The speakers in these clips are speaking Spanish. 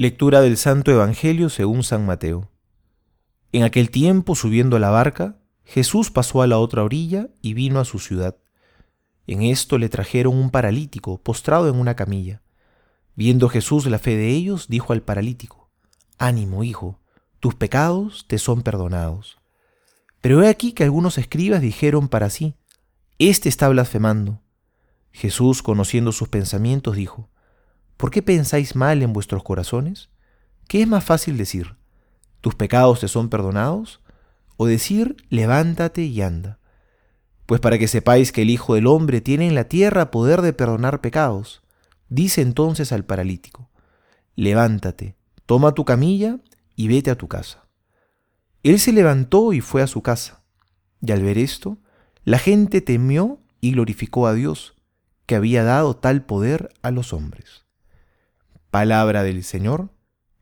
Lectura del Santo Evangelio según San Mateo. En aquel tiempo, subiendo a la barca, Jesús pasó a la otra orilla y vino a su ciudad. En esto le trajeron un paralítico postrado en una camilla. Viendo Jesús la fe de ellos, dijo al paralítico, Ánimo, hijo, tus pecados te son perdonados. Pero he aquí que algunos escribas dijeron para sí, Este está blasfemando. Jesús, conociendo sus pensamientos, dijo, ¿Por qué pensáis mal en vuestros corazones? ¿Qué es más fácil decir? ¿Tus pecados te son perdonados? ¿O decir, levántate y anda? Pues para que sepáis que el Hijo del Hombre tiene en la tierra poder de perdonar pecados, dice entonces al paralítico, levántate, toma tu camilla y vete a tu casa. Él se levantó y fue a su casa. Y al ver esto, la gente temió y glorificó a Dios, que había dado tal poder a los hombres. Palabra del Señor,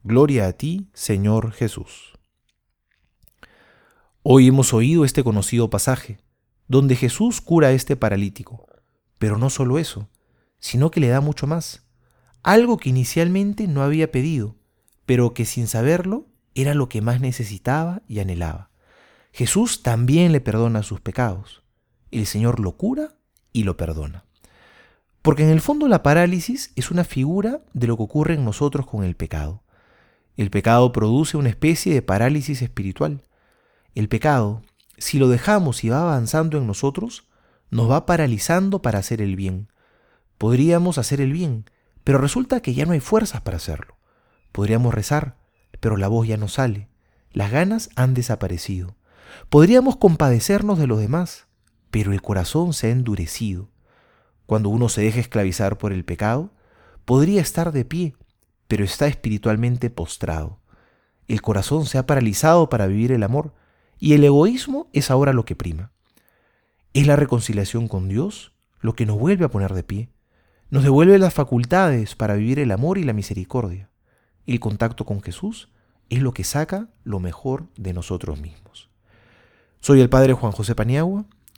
gloria a ti, Señor Jesús. Hoy hemos oído este conocido pasaje, donde Jesús cura a este paralítico, pero no solo eso, sino que le da mucho más, algo que inicialmente no había pedido, pero que sin saberlo era lo que más necesitaba y anhelaba. Jesús también le perdona sus pecados. El Señor lo cura y lo perdona. Porque en el fondo la parálisis es una figura de lo que ocurre en nosotros con el pecado. El pecado produce una especie de parálisis espiritual. El pecado, si lo dejamos y va avanzando en nosotros, nos va paralizando para hacer el bien. Podríamos hacer el bien, pero resulta que ya no hay fuerzas para hacerlo. Podríamos rezar, pero la voz ya no sale. Las ganas han desaparecido. Podríamos compadecernos de los demás, pero el corazón se ha endurecido. Cuando uno se deja esclavizar por el pecado, podría estar de pie, pero está espiritualmente postrado. El corazón se ha paralizado para vivir el amor y el egoísmo es ahora lo que prima. Es la reconciliación con Dios lo que nos vuelve a poner de pie. Nos devuelve las facultades para vivir el amor y la misericordia. El contacto con Jesús es lo que saca lo mejor de nosotros mismos. Soy el Padre Juan José Paniagua